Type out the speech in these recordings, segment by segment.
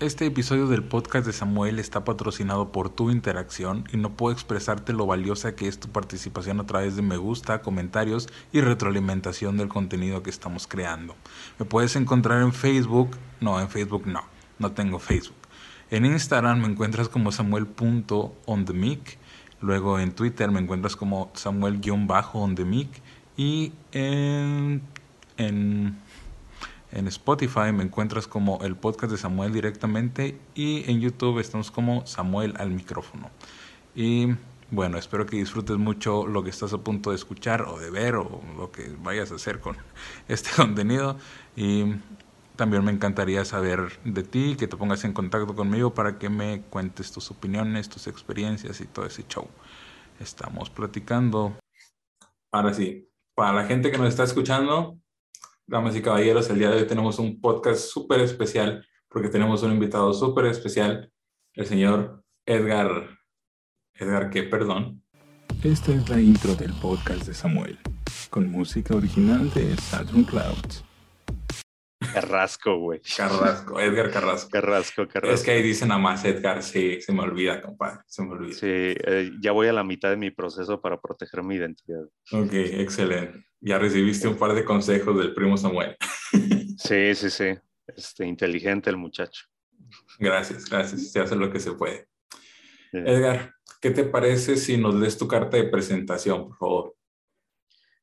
Este episodio del podcast de Samuel está patrocinado por tu interacción y no puedo expresarte lo valiosa que es tu participación a través de me gusta, comentarios y retroalimentación del contenido que estamos creando. Me puedes encontrar en Facebook, no, en Facebook no, no tengo Facebook. En Instagram me encuentras como samuel.onthemic, luego en Twitter me encuentras como samuel-onthemic y en, en en Spotify me encuentras como el podcast de Samuel directamente y en YouTube estamos como Samuel al micrófono. Y bueno, espero que disfrutes mucho lo que estás a punto de escuchar o de ver o lo que vayas a hacer con este contenido. Y también me encantaría saber de ti, que te pongas en contacto conmigo para que me cuentes tus opiniones, tus experiencias y todo ese show. Estamos platicando. Ahora sí, para la gente que nos está escuchando, damas y caballeros, el día de hoy tenemos un podcast súper especial porque tenemos un invitado súper especial, el señor Edgar. Edgar, ¿qué? Perdón. Esta es la intro del podcast de Samuel, con música original de Saturn Clouds. Carrasco, güey. Carrasco, Edgar Carrasco. Carrasco, Carrasco. Es que ahí dicen a más Edgar, sí, se me olvida, compadre, se me olvida. Sí, eh, ya voy a la mitad de mi proceso para proteger mi identidad. Ok, excelente. Ya recibiste un par de consejos del primo Samuel. Sí, sí, sí. Este, inteligente el muchacho. Gracias, gracias. Se hace lo que se puede. Edgar, ¿qué te parece si nos lees tu carta de presentación, por favor?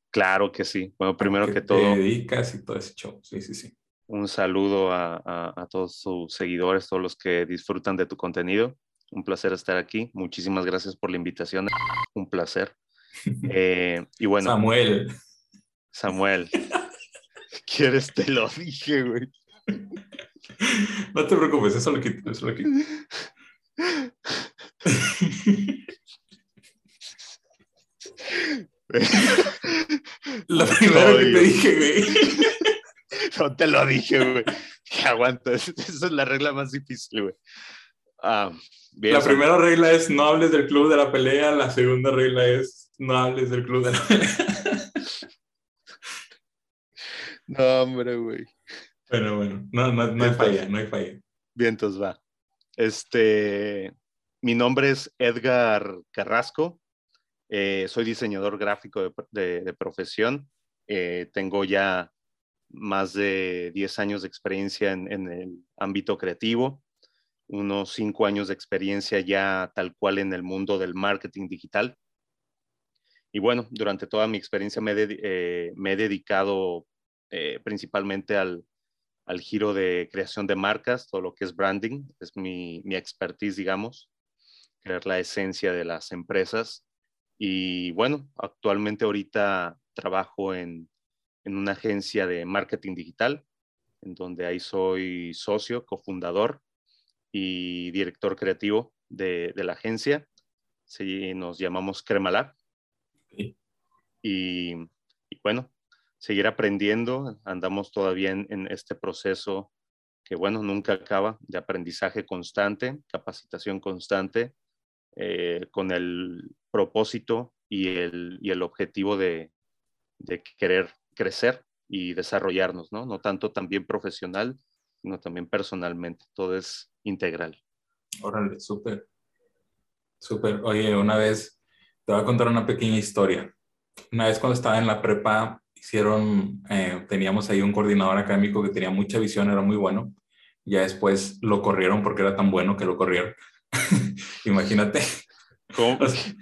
Claro que sí. Bueno, primero que Te todo, dedicas y todo ese show. Sí, sí, sí. un saludo a, a- a todos sus seguidores, todos los que disfrutan de tu contenido. Un placer estar aquí. Muchísimas gracias por la invitación. Un placer. Eh, y bueno, Samuel. Samuel, ¿quieres? Te lo dije, güey. No te preocupes, eso lo quito, eso lo quito. Lo primero que te dije, güey. No te lo dije, güey. Aguanta. Esa es la regla más difícil, güey. Ah, bien, La primera regla es no hables del club de la pelea, la segunda regla es no hables del club de la pelea. No, hombre, güey. Bueno, bueno, no, no, no hay falla, no hay falla. Bien, entonces va. Este, mi nombre es Edgar Carrasco. Eh, soy diseñador gráfico de, de- de profesión. Eh, tengo ya más de 10 años de experiencia en, en el ámbito creativo, unos 5 años de experiencia ya tal cual en el mundo del marketing digital. Y bueno, durante toda mi experiencia me, dedi- eh, me he dedicado eh, principalmente al, al giro de creación de marcas, todo lo que es branding, es mi, mi expertise, digamos, crear la esencia de las empresas. Y bueno, actualmente ahorita trabajo en, en una agencia de marketing digital, en donde ahí soy socio, cofundador y director creativo de, de la agencia. Sí, nos llamamos Cremalab. Sí. Y, y bueno, seguir aprendiendo. Andamos todavía en, este proceso que, bueno, nunca acaba, de aprendizaje constante, capacitación constante, eh, con el propósito y el, y el objetivo de, de querer crecer y desarrollarnos, ¿no? No tanto también profesional, sino también personalmente. Todo es integral. Órale, súper. Súper. Oye, una vez te voy a contar una pequeña historia. Una vez cuando estaba en la prepa, hicieron, eh, teníamos ahí un coordinador académico que tenía mucha visión, era muy bueno. Ya después lo corrieron porque era tan bueno que lo corrieron. Imagínate. ¿Cómo? O sea,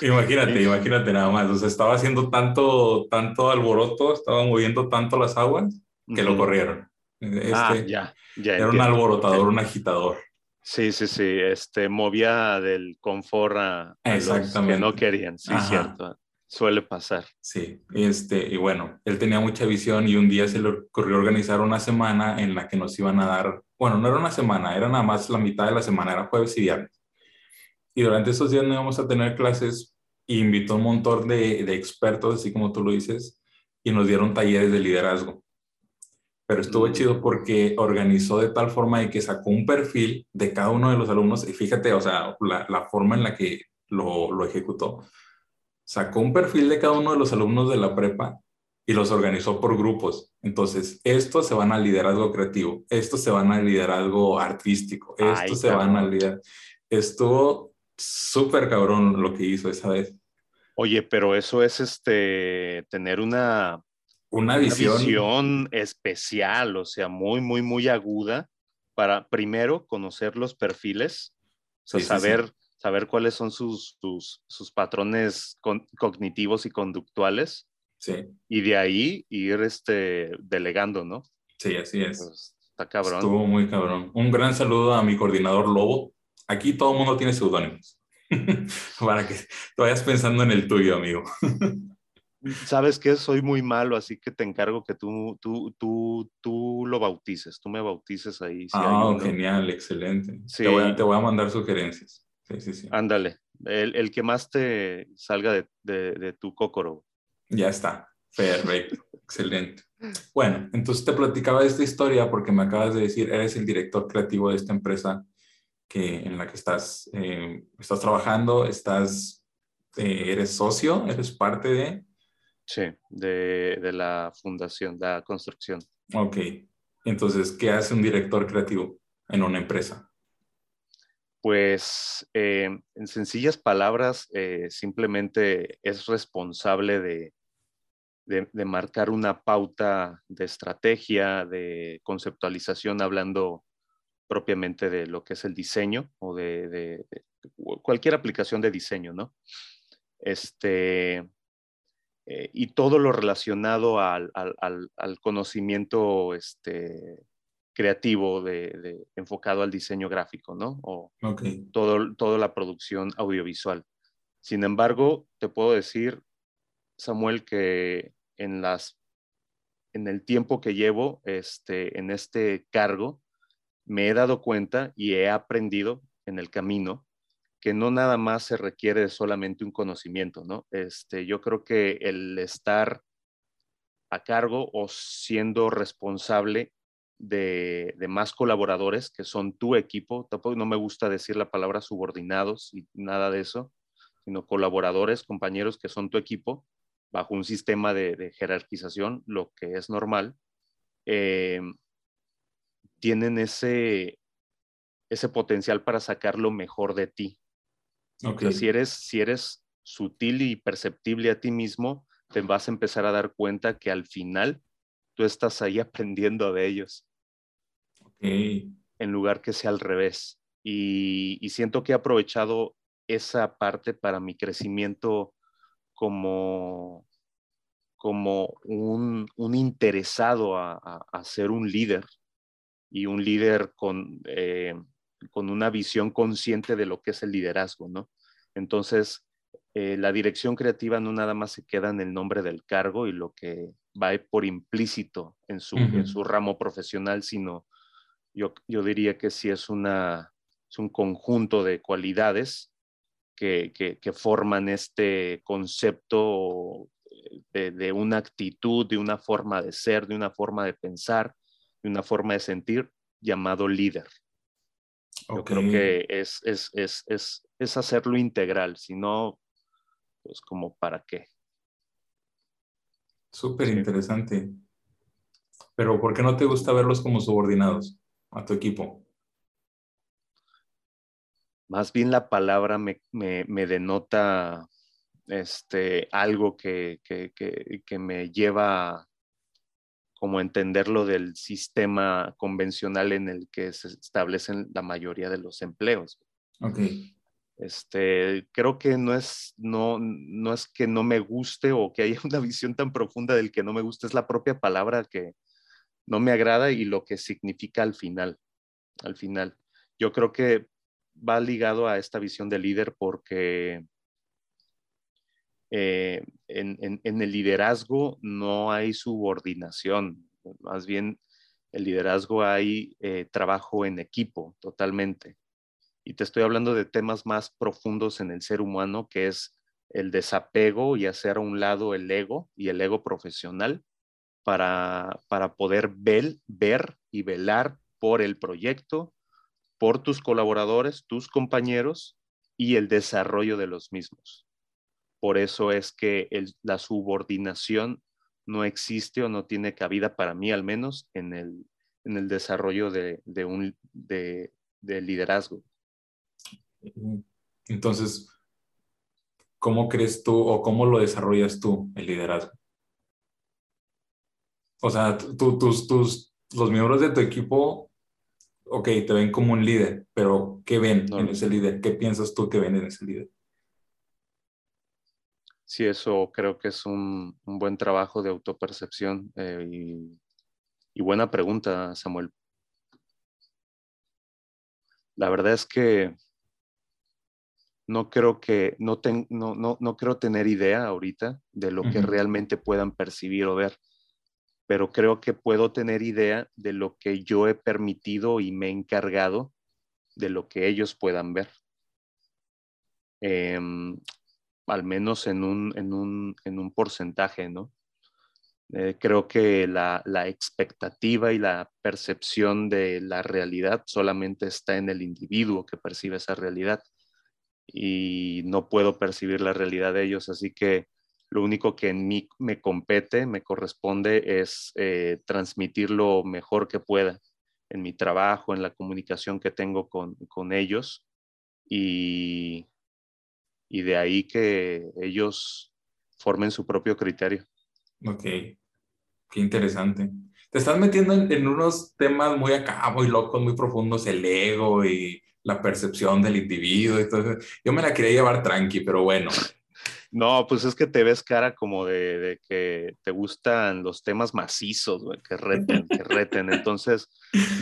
imagínate, imagínate nada más. O sea, estaba haciendo tanto, tanto alboroto, estaba moviendo tanto las aguas que lo Ujú. corrieron. Este, ah, ya, ya. era un entiendo. alborotador, un agitador. Sí, sí, sí. Este movía del confort a, a los que no querían. Sí, Ajá. cierto. Suele pasar. Sí, este, y bueno, él tenía mucha visión y un día se le ocurrió organizar una semana en la que nos iban a dar, bueno, no era una semana, era nada más la mitad de la semana, era jueves y viernes. Y durante esos días no íbamos a tener clases y invitó un montón de, de expertos, así como tú lo dices, y nos dieron talleres de liderazgo. Pero estuvo Mm. chido porque organizó de tal forma de que sacó un perfil de cada uno de los alumnos y fíjate, o sea, la, la forma en la que lo, lo ejecutó sacó un perfil de cada uno de los alumnos de la prepa y los organizó por grupos. Entonces, estos se van al liderazgo creativo, estos se van al liderazgo artístico, estos se van al liderazgo. Estuvo súper cabrón lo que hizo esa vez. Oye, pero eso es este tener una, una visión. especial, o sea, muy, muy, muy aguda para primero conocer los perfiles, o sea, saber, saber cuáles son sus, sus, patrones cognitivos y conductuales. Sí. Y de ahí ir este, delegando, ¿no? Sí, así es. Pues, está cabrón. Estuvo muy cabrón. Un gran saludo a mi coordinador Lobo. Aquí todo el mundo tiene seudónimos. para que te vayas pensando en el tuyo, amigo. Sabes que soy muy malo, así que te encargo que tú, tú, tú, tú lo bautices, tú me bautices ahí. ah, genial, excelente. Te, voy a, mandar sugerencias. Sí, sí, sí. Ándale, el, que más te salga de, de, tu cócoro. Ya está, perfecto, excelente. Bueno, entonces te platicaba esta historia porque me acabas de decir, eres el director creativo de esta empresa que, en la que estás, eh, estás trabajando, estás, eh, eres socio, eres parte de... Sí, de, de, la fundación, de la construcción. Ok. Entonces, ¿qué hace un director creativo en una empresa? Pues, eh, en sencillas palabras, simplemente es responsable de, de, marcar una pauta de estrategia, de conceptualización, hablando propiamente de lo que es el diseño o de, cualquier aplicación de diseño, ¿no? Este, eh, y todo lo relacionado al, conocimiento este, creativo de, enfocado al diseño gráfico, ¿no? O todo, toda la producción audiovisual. Sin embargo, te puedo decir, Samuel, que en, las, en el tiempo que llevo este, en este cargo, me he dado cuenta y he aprendido en el camino que no nada más se requiere de solamente un conocimiento, ¿no? Este, yo creo que el estar a cargo o siendo responsable de, más colaboradores que son tu equipo, tampoco no me gusta decir la palabra subordinados y nada de eso, sino colaboradores, compañeros que son tu equipo, bajo un sistema de, jerarquización, lo que es normal, eh, tienen ese, ese potencial para sacar lo mejor de ti. si eres, si eres sutil y perceptible a ti mismo, te vas a empezar a dar cuenta que al final tú estás ahí aprendiendo de ellos. En lugar que sea al revés. Y, siento que he aprovechado esa parte para mi crecimiento como, como un, interesado a ser un líder y un líder con, eh, con una visión consciente de lo que es el liderazgo, ¿no? Entonces, eh, la dirección creativa no nada más se queda en el nombre del cargo y lo que va por implícito en su, en su ramo profesional, sino yo, yo diría que sí es, una, es un conjunto de cualidades que, que, que forman este concepto de, de, una actitud, de una forma de ser, de una forma de pensar, de una forma de sentir llamado líder. Yo creo que es, es, es, es, hacerlo integral, si no, pues como para qué. Súper interesante. Pero ¿por qué no te gusta verlos como subordinados a tu equipo? Más bien la palabra me, me, me denota este, algo que, que, que, que me lleva como entenderlo del sistema convencional en el que se establecen la mayoría de los empleos. Ok. Este, creo que no es, no, no es que no me guste o que haya una visión tan profunda del que no me gusta, es la propia palabra que no me agrada y lo que significa al final. Al final, yo creo que va ligado a esta visión de líder porque eh, en, el liderazgo no hay subordinación, más bien el liderazgo hay eh, trabajo en equipo totalmente. Y te estoy hablando de temas más profundos en el ser humano, que es el desapego y hacer a un lado el ego y el ego profesional para, para poder ver, ver y velar por el proyecto, por tus colaboradores, tus compañeros y el desarrollo de los mismos. Por eso es que la subordinación no existe o no tiene cabida para mí al menos en el, desarrollo de, un de, liderazgo. Entonces, ¿cómo crees tú o cómo lo desarrollas tú el liderazgo? O sea, tú, tus, tus, los miembros de tu equipo, ok, te ven como un líder, pero ¿qué ven en ese líder? ¿Qué piensas tú que ven en ese líder? Sí, eso creo que es un, buen trabajo de autopercepción eh, y, buena pregunta, Samuel. La verdad es que no creo que no, no, no, creo tener idea ahorita de lo que realmente puedan percibir o ver, pero creo que puedo tener idea de lo que yo he permitido y me he encargado de lo que ellos puedan ver. Em, al menos en un, en un, en un porcentaje, ¿no? Eh, creo que la, la, expectativa y la percepción de la realidad solamente está en el individuo que percibe esa realidad y no puedo percibir la realidad de ellos, así que lo único que en mí me compete, me corresponde es eh, transmitir lo mejor que pueda en mi trabajo, en la comunicación que tengo con, con ellos y, y de ahí que ellos formen su propio criterio. Ok, qué interesante. Te estás metiendo en, unos temas muy acá, muy locos, muy profundos, el ego y la percepción del individuo. Y todo Yo me la quería llevar tranqui, pero bueno. No, pues es que te ves cara como de, que te gustan los temas macizos, güey, que reten, que reten. Entonces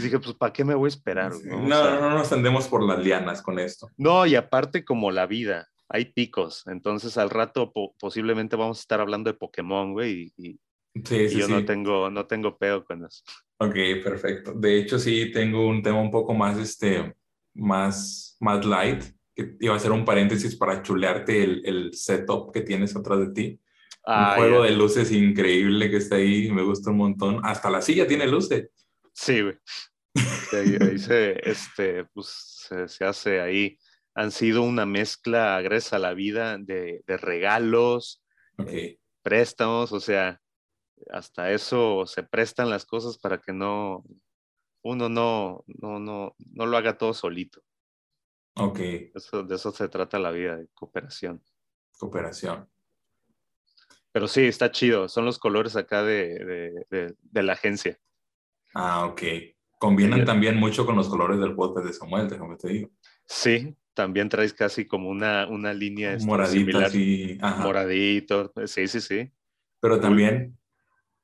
dije, pues, ¿para qué me voy a esperar? No, no, no nos andemos por las lianas con esto. No, y aparte como la vida, hay picos. Entonces al rato posiblemente vamos a estar hablando de Pokémon, güey, y, yo no tengo, no tengo pedo con eso. Ok, perfecto. De hecho, sí tengo un tema un poco más, este, más, más light, que iba a ser un paréntesis para chulearte el, el setup que tienes atrás de ti. un juego de luces increíble que está ahí, me gusta un montón. Hasta la silla tiene luces. Sí, güey. Ahí, se, este, pues, se hace ahí han sido una mezcla, gracias a la vida, de, regalos, eh, préstamos, o sea, hasta eso se prestan las cosas para que no, uno no, no, no, no lo haga todo solito. Ok. Eso, de eso se trata la vida, de cooperación. Cooperación. Pero sí, está chido. Son los colores acá de, la agencia. Ah, ok. Combinan también mucho con los colores del podcast de Samuel, déjame te digo. Sí, también traes casi como una, una línea este, moradita, sí. Moradito, sí, sí, sí. Pero también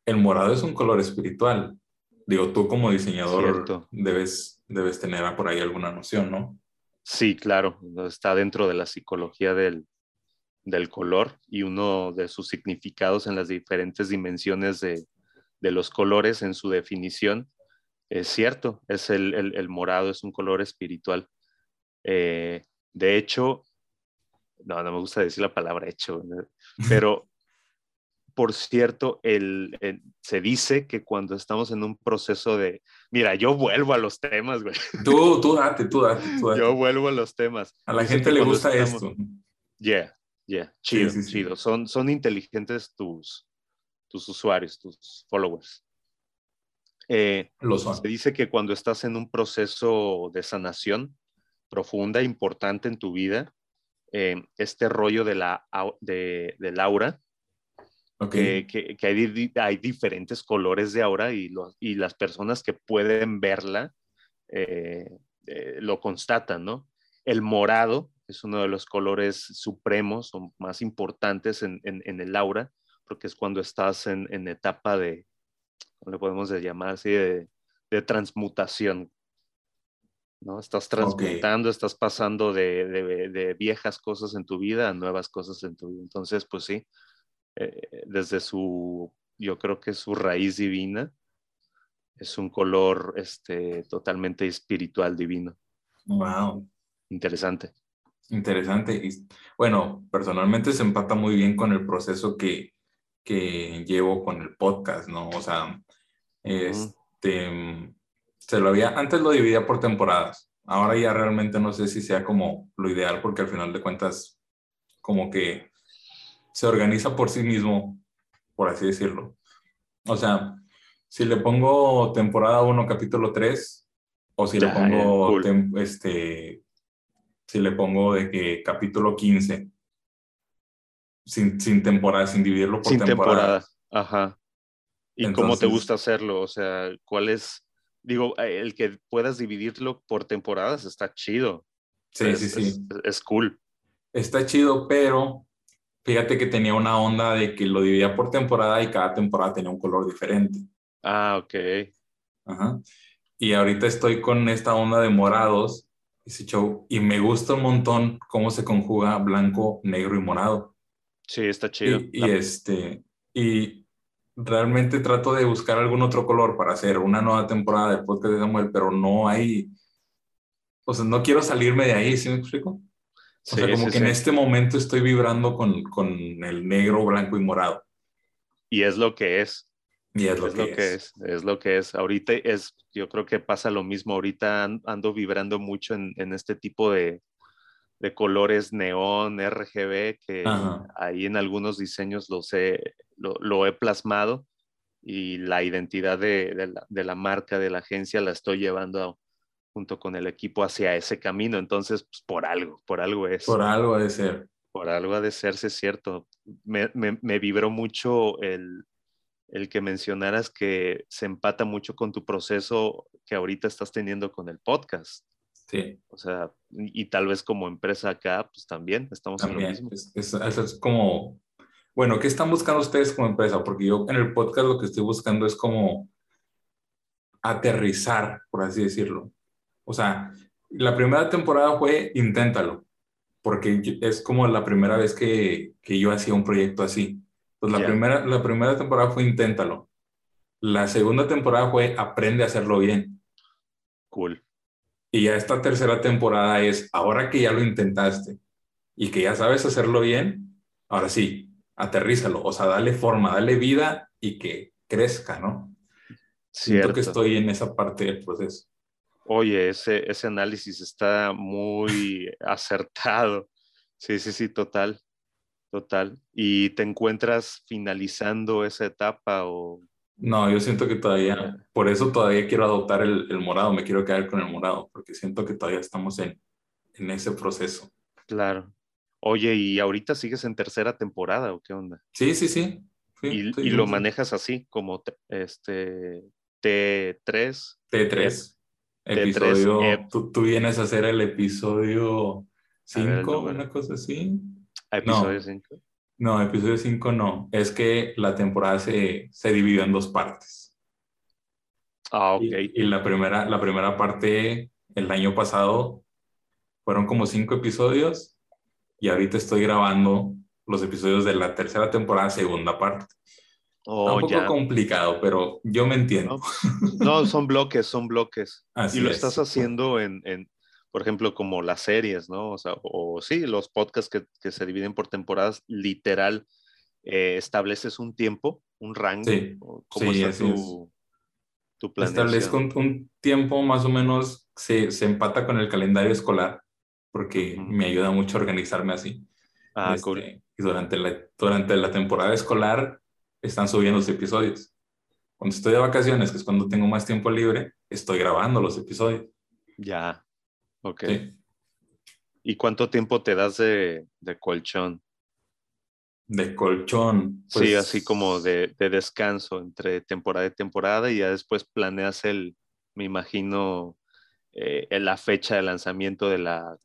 el morado es un color espiritual. Digo, tú como diseñador debes, debes tener por ahí alguna noción, ¿no? Sí, claro, está dentro de la psicología del, del color y uno de sus significados en las diferentes dimensiones de, de los colores en su definición. Es cierto, es el, el, el morado, es un color espiritual. Eh, de hecho, no, no me gusta decir la palabra hecho, pero por cierto, el, se dice que cuando estamos en un proceso de, mira, yo vuelvo a los temas, güey. Tú, tú date, tú date, Yo vuelvo a los temas. A la gente le gusta esto. Yeah, yeah, chido, chido. Son, son inteligentes tus, tus usuarios, tus followers. Eh, se dice que cuando estás en un proceso de sanación, profunda, importante en tu vida, eh, este rollo de la, de, del aura, que, hay, diferentes colores de aura y, y las personas que pueden verla eh, eh, lo constatan, ¿no? El morado es uno de los colores supremos o más importantes en, el aura, porque es cuando estás en, etapa de, ¿cómo le podemos llamar así? De, de transmutación, ¿no? Estás transmutando, estás pasando de, viejas cosas en tu vida a nuevas cosas en tu vida. Entonces, pues sí, eh, desde su, yo creo que su raíz divina, es un color este, totalmente espiritual divino. Wow. Interesante. Interesante. Y, bueno, personalmente se empata muy bien con el proceso que, que llevo con el podcast, ¿no? O sea, este se lo había, antes lo dividía por temporadas. Ahora ya realmente no sé si sea como lo ideal porque al final de cuentas como que se organiza por sí mismo, por así decirlo. O sea, si le pongo temporada 1, capítulo 3, o si le Ya, pongo, ya, cool. tem- este, si le pongo de que capítulo 15, sin, sin temporada, sin dividirlo por Sin temporada. temporada. Ajá. ¿Y cómo te Entonces- gusta hacerlo? O sea, ¿cuál es? Digo, eh, el que puedas dividirlo por temporadas está chido. Sí, es, sí, sí. Es, es cool. Está chido, pero fíjate que tenía una onda de que lo dividía por temporada y cada temporada tenía un color diferente. Ah, ok. Ajá. Y ahorita estoy con esta onda de morados, ese show, y me gusta un montón cómo se conjuga blanco, negro y morado. Sí, está chido. Y, y este, y realmente trato de buscar algún otro color para hacer una nueva temporada del podcast de Samuel, pero no hay, o sea, no quiero salirme de ahí, ¿sí me explico? O sí, sea, como sí, que en sí. este momento estoy vibrando con, con el negro, blanco y morado. Y es lo que es. Y es lo, es que, lo que es. es, es lo que es. Ahorita es, yo creo que pasa lo mismo. Ahorita an- ando vibrando mucho en, en este tipo de, de colores neón, RGB, que Ajá. ahí en algunos diseños los he, lo, lo he plasmado y la identidad de, de la, de la marca, de la agencia, la estoy llevando a- junto con el equipo hacia ese camino. Entonces, pues, por algo, por algo es. Por algo ha de ser. Por algo ha de serse cierto. Me, me, me vibró mucho el, el que mencionaras que se empata mucho con tu proceso que ahorita estás teniendo con el podcast. Sí, O sea, y, y tal vez como empresa acá, pues también estamos en lo también. mismo. Es, es- eso es como, bueno, ¿qué están buscando ustedes como empresa? Porque yo en el podcast lo que estoy buscando es como aterrizar, por así decirlo. O sea, la primera temporada fue inténtalo, porque es como la primera vez que, que yo hacía un proyecto así. Pues la, primera, la primera temporada fue inténtalo. La segunda temporada fue aprende a hacerlo bien. Cool. Y ya esta tercera temporada es, ahora que ya lo intentaste y que ya sabes hacerlo bien, ahora sí, aterrízalo, o sea, dale forma, dale vida y que crezca, ¿no? Siento Cierto. que estoy en esa parte del proceso. Oye, ese, ese análisis está muy acertado. Sí, sí, sí, total. Total. ¿Y te encuentras finalizando esa etapa o No, yo siento que todavía, por eso todavía quiero adoptar el, el morado, me quiero quedar con el morado, porque siento que todavía estamos en, en ese proceso. Claro. Oye, ¿y ahorita sigues en tercera temporada o qué onda? Sí, sí, sí. sí, y, y lo manejas así, como te- este T3. T3. T3, Episodio, ep. tú, tú vienes a hacer el episodio A ver el 5, número. una cosa así. Episodio No. 5. No, episodio 5 no. Es que la temporada se, se dividió en dos partes. Ah, ok. Y, y la, primera, la primera parte, el año pasado, fueron como cinco episodios y ahorita estoy grabando los episodios de la tercera temporada, segunda parte. Está Oh, un poco ya. complicado, pero yo me entiendo. No, son bloques, son bloques. Así y lo es. estás haciendo en, en, por ejemplo, como las series, ¿no? O sea, o, sí, los podcasts que, que se dividen por temporadas, literal, eh, estableces un tiempo, un rango. Sí, ¿Cómo sí, está así tu, tu planeación? Establezco un, un tiempo más o menos, se, se empata con el calendario escolar, porque Ujú. me ayuda mucho a organizarme así. Ah, Este, cool. Y durante la, durante la temporada escolar están subiendo los episodios. Cuando estoy de vacaciones, que es cuando tengo más tiempo libre, estoy grabando los episodios. Ya. Ok. Sí. ¿Y cuánto tiempo te das de, de colchón? De colchón. sí, pues, así como de, de descanso entre temporada y temporada y ya después planeas el, me imagino, eh, la fecha de lanzamiento de la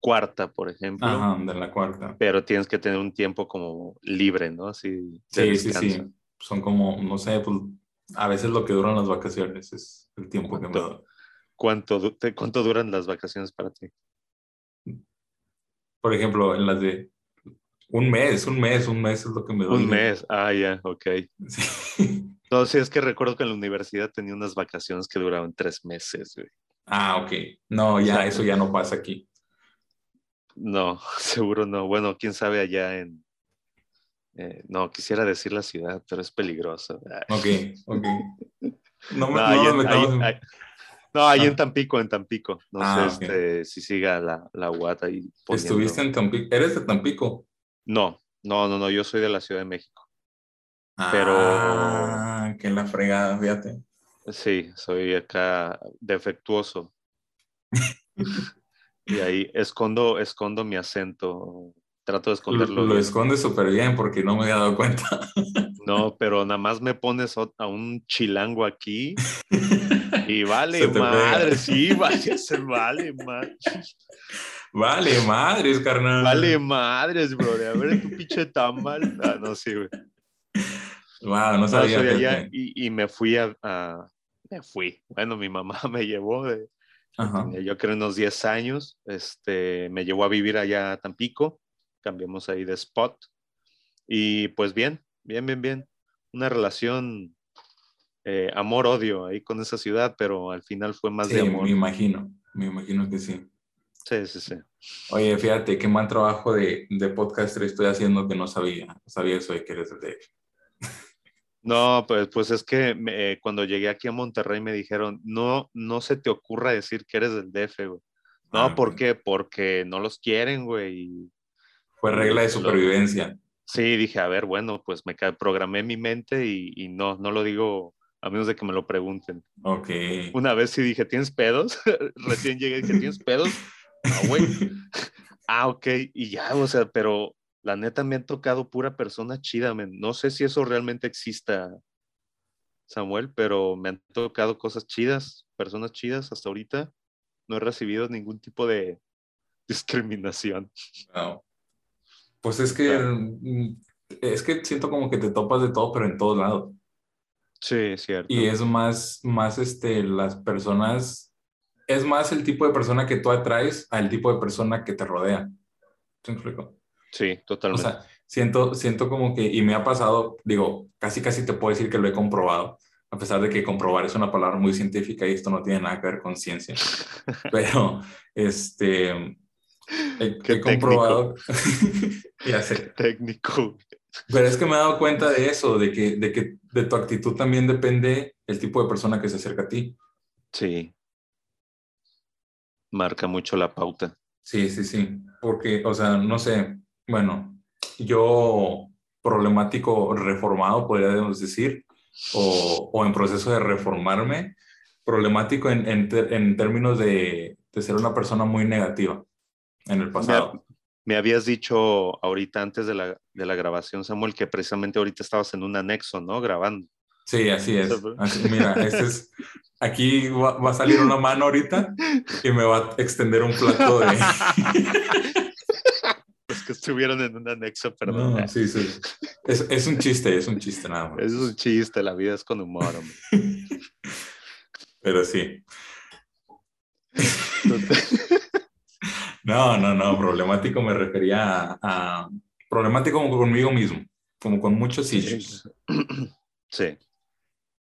cuarta, por ejemplo, Ajá, de la cuarta. pero tienes que tener un tiempo como libre, ¿no? Así Sí, sí, sí. Son como, no sé, pues a veces lo que duran las vacaciones es el tiempo que me doy. ¿Cuánto, te- ¿Cuánto duran las vacaciones para ti? Por ejemplo, en las de un mes, un mes, un mes es lo que me doy. Un mes. Ah, ya, ok. Sí. No, sí, es que recuerdo que en la universidad tenía unas vacaciones que duraban tres meses, güey. Ah, ok. No, ya, sea, eso ya no pasa aquí. No, seguro no. Bueno, quién sabe allá en... eh, no, quisiera decir la ciudad, pero es peligroso. Ay. Ok, ok. No, me, No, no ahí en, ahí- en- ahí- no, ahí Ah. en Tampico, en Tampico. No Ah, sé este, si siga la, la UAT ahí. poniendo- Estuviste en Tampico. ¿Eres de Tampico? No, no, no, no, yo soy de la Ciudad de México. pero... Ah, que la fregada, fíjate. Sí, soy acá defectuoso. y ahí escondo, escondo mi acento. Trato de esconderlo. Lo, lo escondes súper bien porque no me había dado cuenta. No, pero nada más me pones a un chilango aquí y vale madre, sí, vaya, se vale madre. Vale madres, carnal. Vale madres, bro. A ver, tu pinche tamal. Ah, no, sí, güey. Wow, no sabía. No, y, y, me fui a, a, Me fui. Bueno, mi mamá me llevó de. Yo creo unos 10 años. Este, me llevó a vivir allá a Tampico. Cambiamos ahí de spot. Y pues bien, bien, bien, bien. Una relación eh, amor-odio ahí con esa ciudad, pero al final fue más de amor. Me imagino, me imagino que sí. Sí, sí, sí. Oye, fíjate qué mal trabajo de, de podcaster estoy haciendo que no sabía, no sabía eso de que eres de No, pues, pues es que eh, cuando llegué aquí a Monterrey me dijeron, no, no se te ocurra decir que eres del DF, güey. No, ah, ¿por qué? Porque no los quieren, güey. Fue regla de supervivencia. Sí, dije, a ver, bueno, pues me programé mi mente y, y, no, no lo digo a menos de que me lo pregunten. Ok. Una vez sí dije, ¿tienes pedos? Recién llegué y dije, ¿tienes pedos? Ah, güey. ah, ok. Y ya, o sea, pero la neta me han tocado pura persona chida. No sé si eso realmente exista, Samuel, pero me han tocado cosas chidas, personas chidas hasta ahorita. No he recibido ningún tipo de discriminación. No. Pues es que, mm, es que siento como que te topas de todo, pero en todos lados. Sí, es cierto. Y es más, más este, las personas, es más el tipo de persona que tú atraes al tipo de persona que te rodea. ¿Sí explico? Sí, totalmente. O sea, siento, siento como que, y me ha pasado, digo, casi casi te puedo decir que lo he comprobado, a pesar de que comprobar es una palabra muy científica y esto no tiene nada que ver con ciencia. Pero, este, he, comprobado. ya sé. Técnico. Pero es que me he dado cuenta de eso, de que, de que de tu actitud también depende el tipo de persona que se acerca a ti. Sí. Marca mucho la pauta. Sí, sí, sí. Porque, o sea, no sé, bueno, yo problemático reformado, podríamos decir, o, o en proceso de reformarme, problemático en, en, en términos de, de, ser una persona muy negativa en el pasado. Me habías dicho ahorita antes de la, de la grabación, Samuel, que precisamente ahorita estabas en un anexo, ¿no? Grabando. Sí, así es. mira, este es, aquí va, a salir una mano ahorita y me va a extender un plato de... Los que estuvieron en un anexo, perdón. No, sí, sí. Es, es, un chiste, es un chiste nada más. Es un chiste, la vida es con humor, hombre. Pero sí. No, no, no, problemático me refería a, problemático como conmigo mismo, como con muchos issues. Sí.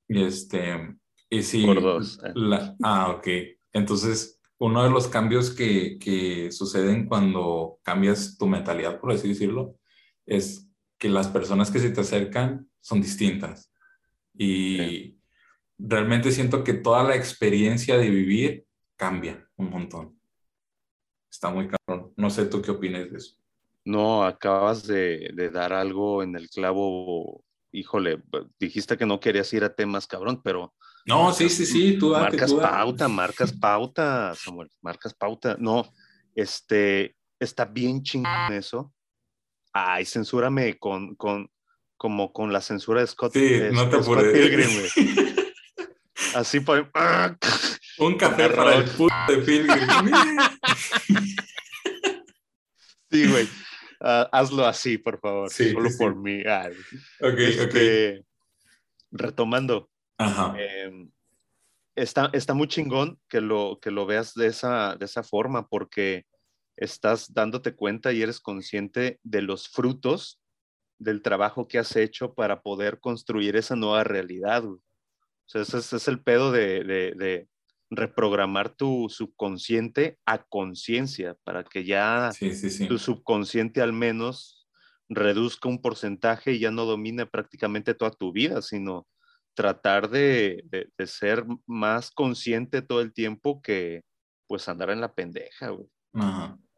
Y este, y sí. Por dos. Eh. ah, ok. Entonces, uno de los cambios que, que suceden cuando cambias tu mentalidad, por así decirlo, es que las personas que se te acercan son distintas. Y realmente siento que toda la experiencia de vivir cambia un montón está muy cabrón. No sé tú qué opinas de eso. No, acabas de, dar algo en el clavo. Híjole, dijiste que no querías ir a temas, cabrón, pero. No, sí, sí, sí, tú Marcas pauta, marcas pauta, Samuel, marcas pauta. No, este, está bien chingón eso. Ay, censúrame con, con, como con la censura de Scott. Sí, no te apures. Así por. Un café para el puto de Pilgrim. sí, güey. Uh, hazlo así, por favor. Sí, Solo sí. por mí. Ah, ok, este, ok. Retomando. Ajá. Eh, está, está muy chingón que lo, que lo veas de esa, de esa forma, porque estás dándote cuenta y eres consciente de los frutos del trabajo que has hecho para poder construir esa nueva realidad. Güey. O sea, ese, ese es el pedo de, de, de, reprogramar tu subconsciente a conciencia para que ya tu subconsciente al menos reduzca un porcentaje y ya no domine prácticamente toda tu vida, sino tratar de, de, ser más consciente todo el tiempo que pues andar en la pendeja, güey.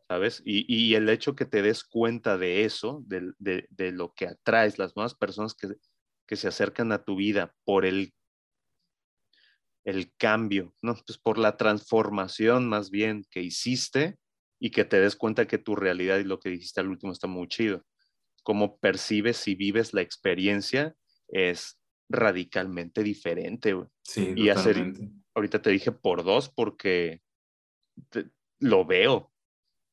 ¿Sabes? Y, y, el hecho que te des cuenta de eso, de, de, de, lo que atraes, las nuevas personas que, que se acercan a tu vida por el, el cambio, ¿no? Pues por la transformación más bien que hiciste y que te des cuenta que tu realidad y lo que dijiste al último está muy chido. Cómo percibes y vives la experiencia es radicalmente diferente. Sí, y hacer, ahorita te dije por dos porque lo veo,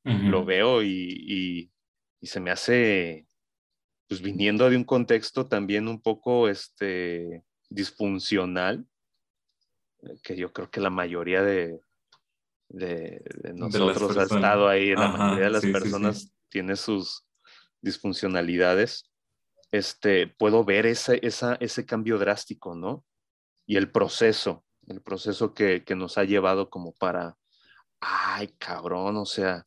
lo veo y, y, se me hace, pues viniendo de un contexto también un poco este, disfuncional, que yo creo que la mayoría de, de, nosotros ha estado ahí, la mayoría de las personas tiene sus disfuncionalidades, este, puedo ver ese, esa, ese cambio drástico, ¿no? Y el proceso, el proceso que, que nos ha llevado como para, ay, cabrón, o sea,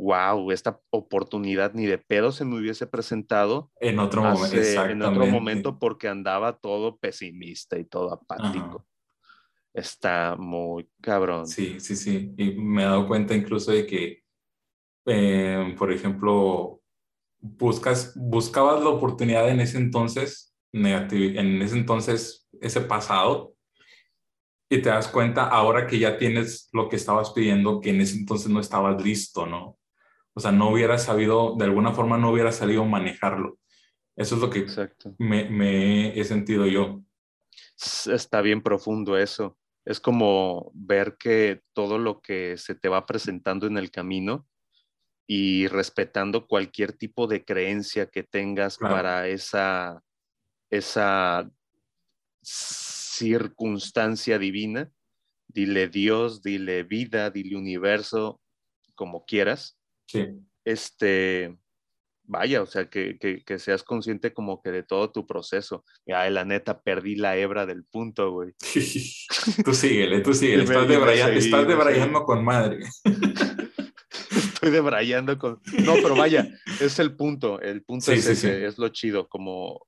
wow, esta oportunidad ni de pedo se me hubiese presentado en otro, momento, en otro momento porque andaba todo pesimista y todo apático. Está muy cabrón. Sí, sí, sí. Y me he dado cuenta incluso de que, eh, por ejemplo, buscas, buscabas la oportunidad en ese entonces, en ese entonces, ese pasado, y te das cuenta ahora que ya tienes lo que estabas pidiendo, que en ese entonces no estabas listo, ¿no? O sea, no hubiera sabido, de alguna forma no hubiera salido manejarlo. Eso es lo que me, me, he sentido yo. Está bien profundo eso. Es como ver que todo lo que se te va presentando en el camino y respetando cualquier tipo de creencia que tengas para esa, esa circunstancia divina. Dile Dios, dile vida, dile universo, como quieras. Sí. Este, vaya, o sea, que, que, seas consciente como que de todo tu proceso. Ay, la neta, perdí la hebra del punto, güey. tú síguele, tú síguele. estás, debrayando, estás con madre. Estoy debrayando con... No, pero vaya, es el punto. El punto es, ese, es lo chido, como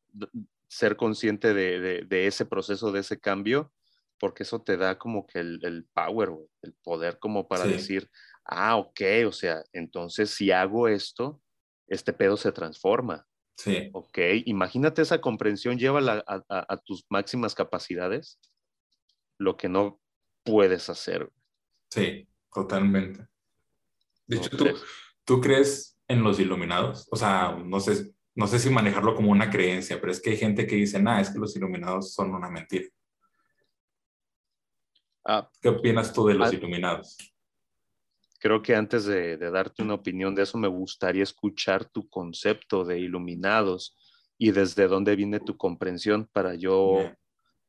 ser consciente de, de, ese proceso, de ese cambio, porque eso te da como que el, el power, el poder como para decir, ah, ok, o sea, entonces si hago esto, este pedo se transforma. Sí. Ok, imagínate esa comprensión, llévala a, a, tus máximas capacidades, lo que no puedes hacer. Sí, totalmente. De hecho, ¿tú, ¿tú crees en los iluminados? O sea, no sé, no sé si manejarlo como una creencia, pero es que hay gente que dice, nada, es que los iluminados son una mentira. Ah, ¿Qué opinas tú de los ah, iluminados? Creo que antes de, darte una opinión de eso, me gustaría escuchar tu concepto de iluminados y desde dónde viene tu comprensión para yo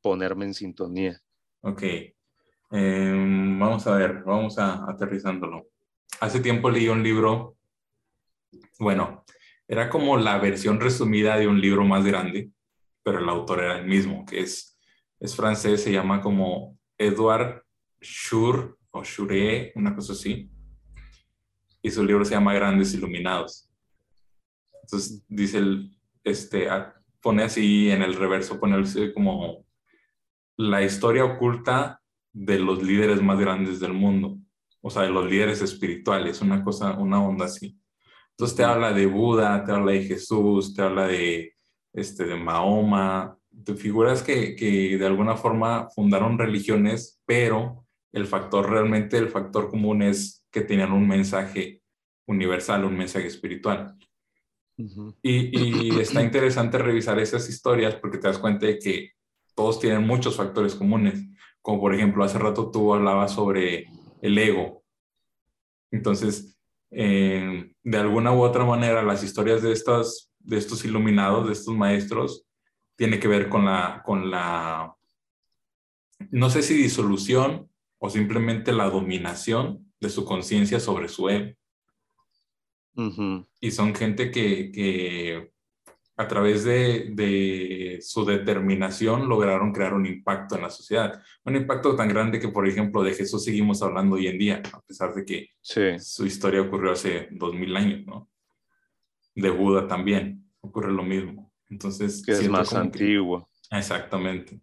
ponerme en sintonía. Ok. Em, vamos a ver, vamos a aterrizándolo. Hace tiempo leí un libro, bueno, era como la versión resumida de un libro más grande, pero el autor era el mismo, que es, es francés, se llama como Edouard Schur o Chure, una cosa así. Y su libro se llama Grandes Iluminados. Entonces dice el, este, pone así en el reverso, pone como la historia oculta de los líderes más grandes del mundo, o sea, de los líderes espirituales, una cosa, una onda así. Entonces te habla de Buda, te habla de Jesús, te habla de, este, de Mahoma, de figuras que, que de alguna forma fundaron religiones, pero el factor realmente, el factor común es que tenían un mensaje universal, un mensaje espiritual. y, y, está interesante revisar esas historias porque te das cuenta de que todos tienen muchos factores comunes, como por ejemplo, hace rato tú hablabas sobre el ego. Entonces, eh, de alguna u otra manera las historias de, estas, de estos iluminados, de estos maestros, tiene que ver con la, con la, no sé si disolución o simplemente la dominación de su conciencia sobre su ego. Y son gente que, que, a través de, su determinación lograron crear un impacto en la sociedad. Un impacto tan grande que, por ejemplo, de Jesús seguimos hablando hoy en día, a pesar de que su historia ocurrió hace dos mil años, ¿no? De Buda también ocurre lo mismo. Entonces, que es más antiguo. exactamente.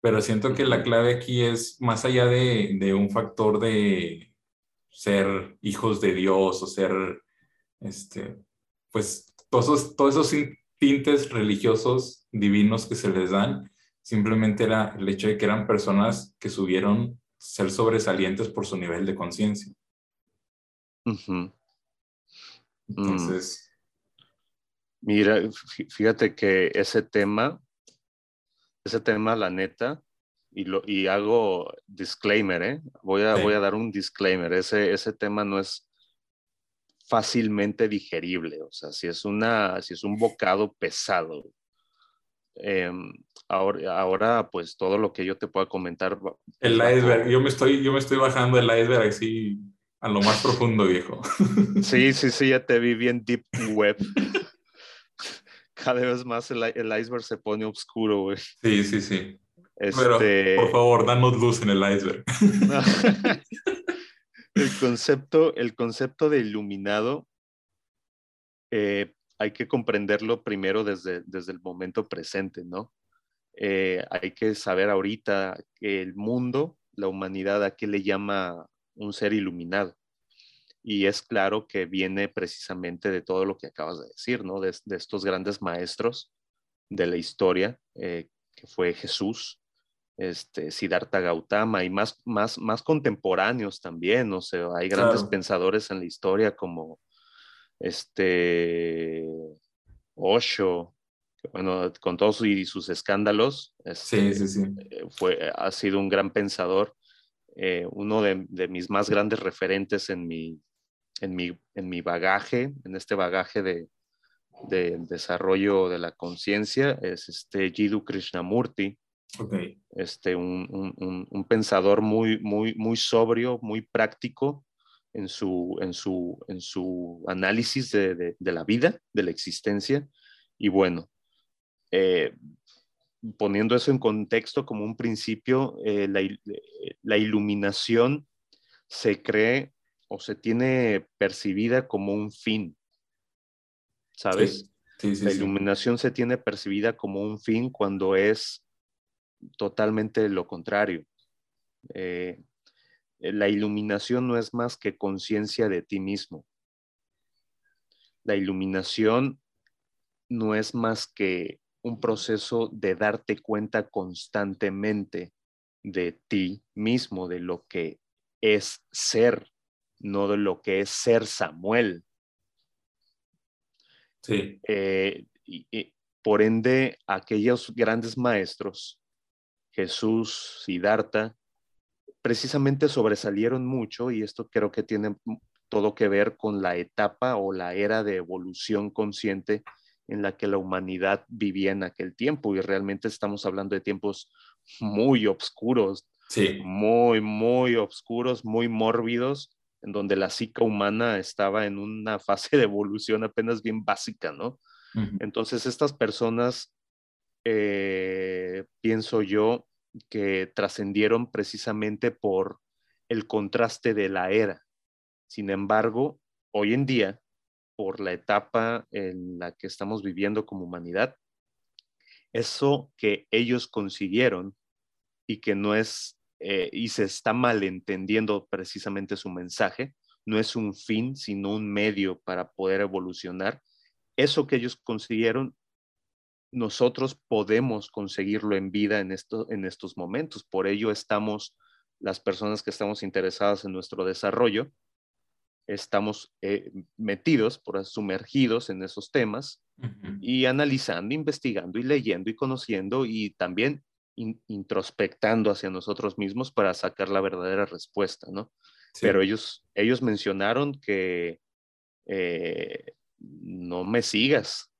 Pero siento que la clave aquí es más allá de, de un factor de ser hijos de Dios o ser, este, pues, todos todos esos tintes religiosos divinos que se les dan, simplemente era el hecho de que eran personas que subieron ser sobresalientes por su nivel de conciencia. Entonces... Mira, fíjate que ese tema, ese tema, la neta, y, lo, y hago disclaimer, ¿eh? Voy a, voy a dar un disclaimer. Ese, ese tema no es fácilmente digerible, o sea, si es, una, si es un bocado pesado. Em, ahora, ahora, pues todo lo que yo te pueda comentar. El iceberg, yo me estoy, yo me estoy bajando el iceberg así a lo más profundo, viejo. Sí, sí, sí, ya te vi bien deep web. Cada vez más el, el iceberg se pone oscuro, güey. Sí, sí, sí. Pero, este por favor, danos luz en el iceberg. el, concepto, el concepto de iluminado eh, hay que comprenderlo primero desde, desde el momento presente, ¿no? Eh, hay que saber ahorita que el mundo, la humanidad, a qué le llama un ser iluminado. Y es claro que viene precisamente de todo lo que acabas de decir, ¿no? De, estos grandes maestros de la historia, eh, que fue Jesús, este, Siddhartha Gautama y más, más, más contemporáneos también, o sea, hay grandes pensadores en la historia como este Osho, bueno, con todos sus, escándalos, este, eh, Fue, ha sido un gran pensador, eh, uno de, mis más grandes referentes en mi, en mi, en mi bagaje, en este bagaje de, de desarrollo de la conciencia, es este Jiddu Krishnamurti, este, un, pensador muy, muy, muy sobrio, muy práctico en su, en su, en su análisis de, la vida, de la existencia. Y bueno, eh, poniendo eso en contexto como un principio, eh, la, iluminación se cree o se tiene percibida como un fin, ¿sabes? la iluminación se tiene percibida como un fin cuando es totalmente lo contrario. Eh, la iluminación no es más que conciencia de ti mismo. La iluminación no es más que un proceso de darte cuenta constantemente de ti mismo, de lo que es ser, no de lo que es ser Samuel. Sí. Eh, y, por ende, aquellos grandes maestros Jesús, Siddhartha, precisamente sobresalieron mucho y esto creo que tiene todo que ver con la etapa o la era de evolución consciente en la que la humanidad vivía en aquel tiempo y realmente estamos hablando de tiempos muy oscuros, sí. muy, muy oscuros, muy mórbidos, en donde la psica humana estaba en una fase de evolución apenas bien básica, ¿no? Entonces estas personas, eh, pienso yo, que trascendieron precisamente por el contraste de la era. Sin embargo, hoy en día, por la etapa en la que estamos viviendo como humanidad, eso que ellos consiguieron y que no es, eh, y se está malentendiendo precisamente su mensaje, no es un fin, sino un medio para poder evolucionar. Eso que ellos consiguieron nosotros podemos conseguirlo en vida en, esto, en estos momentos. Por ello estamos, las personas que estamos interesadas en nuestro desarrollo, estamos eh, metidos, por sumergidos en esos temas y analizando, investigando y leyendo y conociendo y también introspectando hacia nosotros mismos para sacar la verdadera respuesta, ¿no? Pero ellos, ellos mencionaron que eh, no me sigas,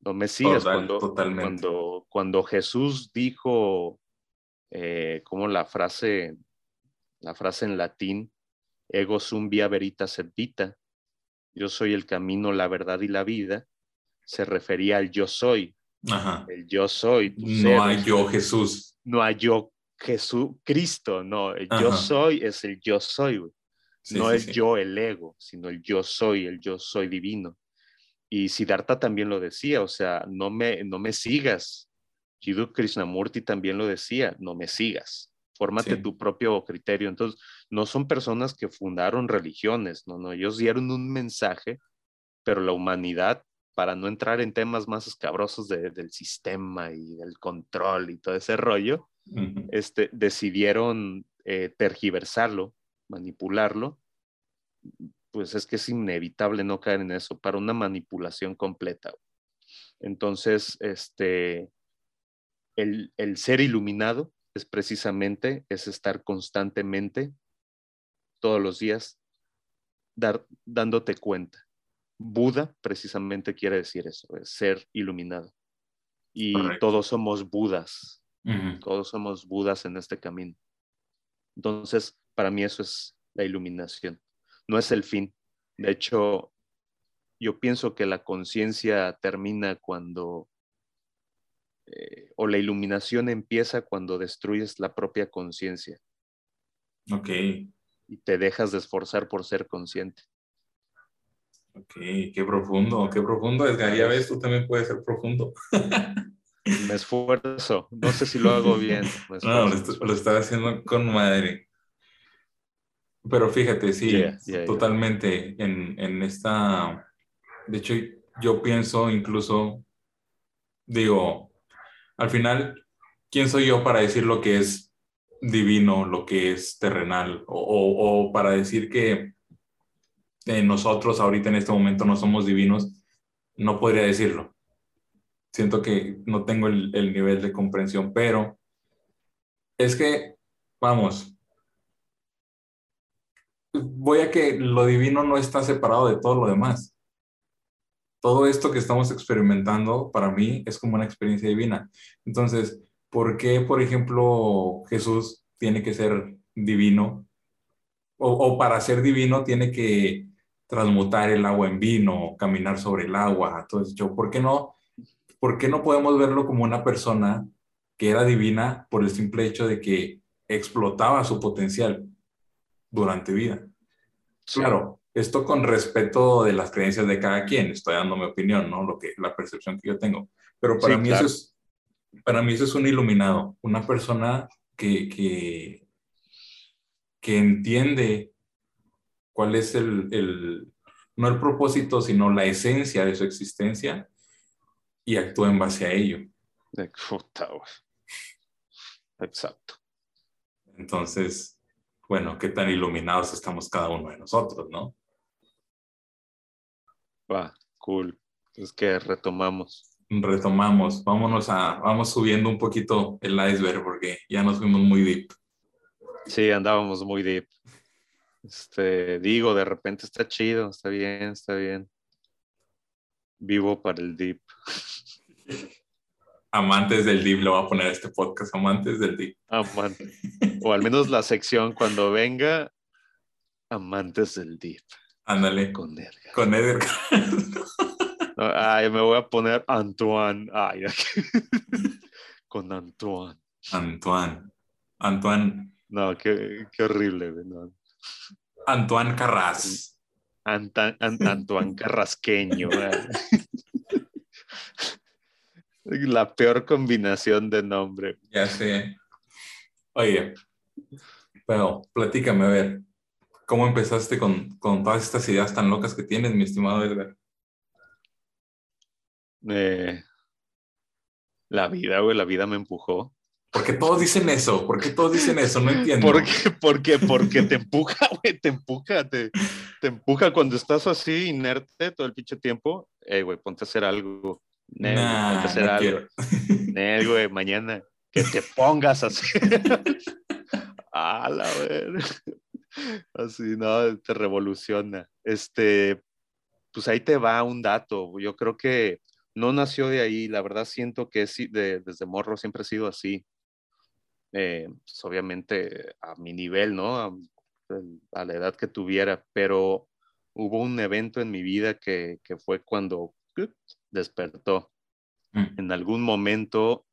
no me sigas cuando, cuando, Jesús dijo, eh, como la frase, la frase en latín, ego sum via veritas et vita, yo soy el camino, la verdad y la vida, se refería al yo soy. El yo soy. no hay yo Jesús. No hay yo Jesús, Cristo, no, el yo soy es el yo soy, no es yo el ego, sino el yo soy, el yo soy divino. Y Siddhartha también lo decía, o sea, no me, no me sigas. Jiddu Krishnamurti también lo decía, no me sigas. Fórmate tu propio criterio. Entonces, no son personas que fundaron religiones, no, no, ellos dieron un mensaje, pero la humanidad para no entrar en temas más escabrosos del sistema y del control y todo ese rollo, este, decidieron eh, tergiversarlo, manipularlo, pues es que es inevitable no caer en eso para una manipulación completa. Entonces, este, el, el ser iluminado es precisamente, es estar constantemente, todos los días, dar, dándote cuenta. Buda precisamente quiere decir eso, es ser iluminado. Y todos somos Budas, todos somos Budas en este camino. Entonces, para mí eso es la iluminación, no es el fin. De hecho, yo pienso que la conciencia termina cuando, eh, o la iluminación empieza cuando destruyes la propia conciencia. Ok. Y te dejas de esforzar por ser consciente. Ok, qué profundo, qué profundo, Edgar. Ya ves, tú también puedes ser profundo. Me esfuerzo, no sé si lo hago bien. No, lo, estás haciendo con madre. Pero fíjate, sí, totalmente En, en esta... De hecho, yo pienso incluso, digo, al final, ¿quién soy yo para decir lo que es divino, lo que es terrenal? O, o, para decir que nosotros ahorita en este momento no somos divinos, no podría decirlo. Siento que no tengo el, el nivel de comprensión, pero es que, vamos, voy a que lo divino no está separado de todo lo demás. Todo esto que estamos experimentando para mí es como una experiencia divina. Entonces, ¿por qué, por ejemplo, Jesús tiene que ser divino? O, para ser divino tiene que transmutar el agua en vino, caminar sobre el agua. Entonces, yo, ¿por qué no, por qué no podemos verlo como una persona que era divina por el simple hecho de que explotaba su potencial? Durante vida. Claro, esto con respeto de las creencias de cada quien, estoy dando mi opinión, ¿no? Lo que, la percepción que yo tengo. Pero para, mí, eso es, para mí eso es un iluminado, una persona que, que, que entiende cuál es el, el, no el propósito, sino la esencia de su existencia y actúa en base a ello. Exacto. Entonces, bueno, qué tan iluminados estamos cada uno de nosotros, ¿no? Va, cool. Es que retomamos. Retomamos, vámonos a, vamos subiendo un poquito el iceberg porque ya nos fuimos muy deep. Sí, andábamos muy deep. Este, digo, de repente está chido, está bien, está bien. Vivo para el deep. Amantes del DIP, lo voy a poner a este podcast, amantes del DIP. Amantes. O al menos la sección cuando venga, amantes del DIP. Ándale. Con Edgar. Con Edgar. ay, me voy a poner Antoine. Ay, con Antoine. Antoine. Antoine. No, qué, qué horrible. Antoine Carras. Antoine Carrasqueño. La peor combinación de nombre. Ya sé. Oye, pero platícame, a ver, ¿cómo empezaste con, con todas estas ideas tan locas que tienes, mi estimado Edgar? Eh, la vida, güey, la vida me empujó. Porque todos dicen eso, ¿por qué todos dicen eso? No entiendo. ¿Por qué? Porque, porque te empuja, güey, te empuja, te, te empuja cuando estás así inerte todo el pinche tiempo. Eh, güey, ponte a hacer algo. Nel, nah, no güey, mañana que te pongas así. a la ver. Así, no, te revoluciona. Este, pues ahí te va un dato. Yo creo que no nació de ahí. La verdad siento que de, desde morro siempre ha sido así. Eh, pues obviamente a mi nivel, ¿no? A, a, la edad que tuviera, pero hubo un evento en mi vida que, que fue cuando despertó. Mm. En algún momento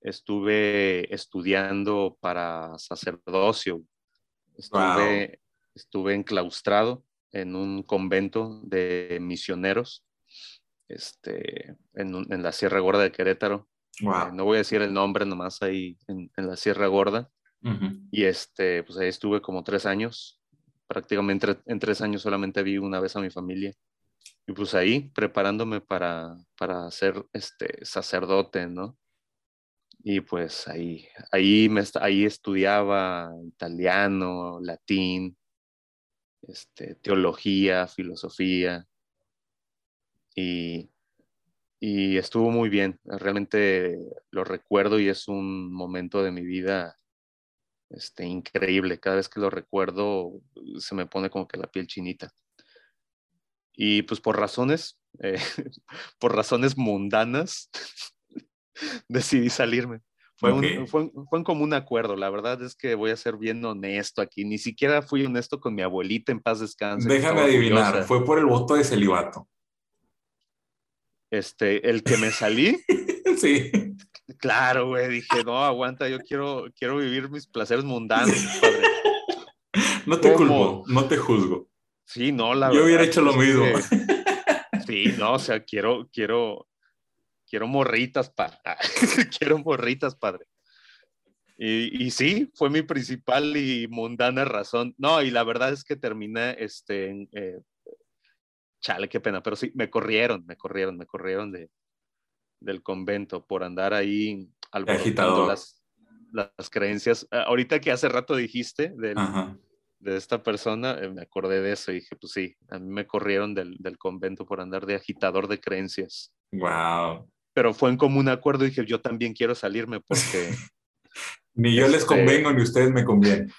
estuve estudiando para sacerdocio. Estuve, estuve enclaustrado en un convento de misioneros este, en, la Sierra Gorda de Querétaro. Eh, no voy a decir el nombre nomás ahí en, la Sierra Gorda. Y este, pues ahí estuve como tres años. Prácticamente en tres años solamente vi una vez a mi familia. Y pues ahí preparándome para, para ser este sacerdote, ¿no? Y pues ahí, ahí, me, ahí estudiaba italiano, latín, este, teología, filosofía, y, y estuvo muy bien. Realmente lo recuerdo y es un momento de mi vida este, increíble. Cada vez que lo recuerdo se me pone como que la piel chinita. Y pues por razones, eh, por razones mundanas, decidí salirme. Fue, un, fue, fue, como un acuerdo. La verdad es que voy a ser bien honesto aquí. Ni siquiera fui honesto con mi abuelita en paz descanse. Déjame adivinar, fue por el voto de celibato. Este, el que me salí. sí. Claro, güey. Dije, no, aguanta, yo quiero, quiero vivir mis placeres mundanos, padre. No te culpo, no te juzgo. Sí, no, la Yo hubiera hecho lo mismo. sí, no, o sea, quiero, quiero, quiero morritas, padre. quiero morritas, padre. Y, y, sí, fue mi principal y mundana razón. No, y la verdad es que terminé, este, eh, chale, qué pena, pero sí, me corrieron, me corrieron, me corrieron de, del convento por andar ahí alborotando las, las creencias. Ah, ahorita que hace rato dijiste del, de esta persona, eh, me acordé de eso y dije, pues sí, a mí me corrieron del, del convento por andar de agitador de creencias. Wow. Pero fue en común acuerdo y dije, yo también quiero salirme porque... ni yo les este convengo ni ustedes me convienen.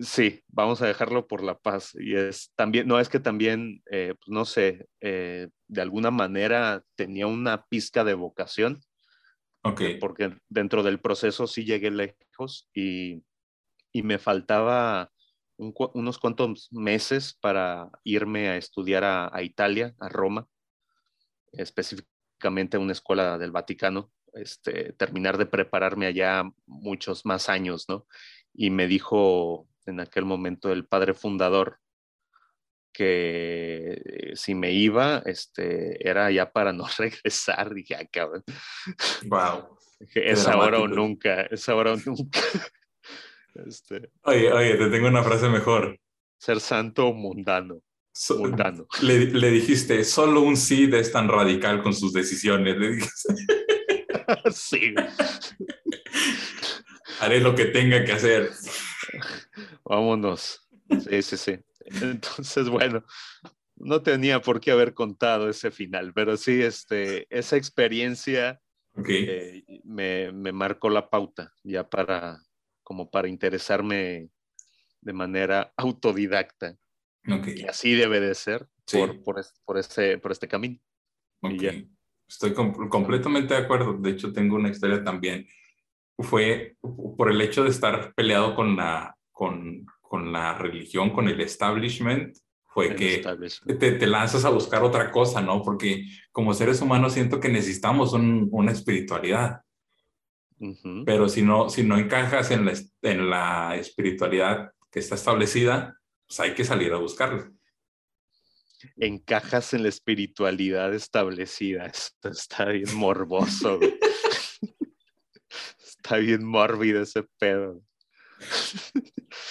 Sí, vamos a dejarlo por la paz. Y es también, no es que también, eh, pues no sé, eh, de alguna manera tenía una pizca de vocación. Ok. Porque dentro del proceso sí llegué lejos y, y me faltaba un, unos cuantos meses para irme a estudiar a, a, Italia, a Roma, específicamente a una escuela del Vaticano, este, terminar de prepararme allá muchos más años, ¿no? Y me dijo en aquel momento el padre fundador que si me iba, este, era ya para no regresar. Dije, ah, cabrón. Wow. es ahora o nunca, es ahora o nunca. Este, oye, oye, te tengo una frase mejor. Ser santo o mundano. So, mundano. Le, le, dijiste, solo un sí es tan radical con sus decisiones. Le dijiste. sí. Haré lo que tenga que hacer. Vámonos. Sí, sí, sí. Entonces, bueno, no tenía por qué haber contado ese final, pero sí, este, esa experiencia okay. eh, me, me, marcó la pauta ya para, como para interesarme de manera autodidacta. Okay. Y así debe de ser sí. por, por, por, este, por este camino. Okay. Estoy com completamente de acuerdo. De hecho, tengo una historia también. Fue por el hecho de estar peleado con la, con, con la religión, con el establishment, fue El que te, te, lanzas a buscar otra cosa, ¿no? Porque como seres humanos siento que necesitamos un, una espiritualidad. Uh -huh. Pero si no, si no encajas en la, en la espiritualidad que está establecida, pues hay que salir a buscarla. Encajas en la espiritualidad establecida. Esto está bien morboso. está bien mórbido ese pedo.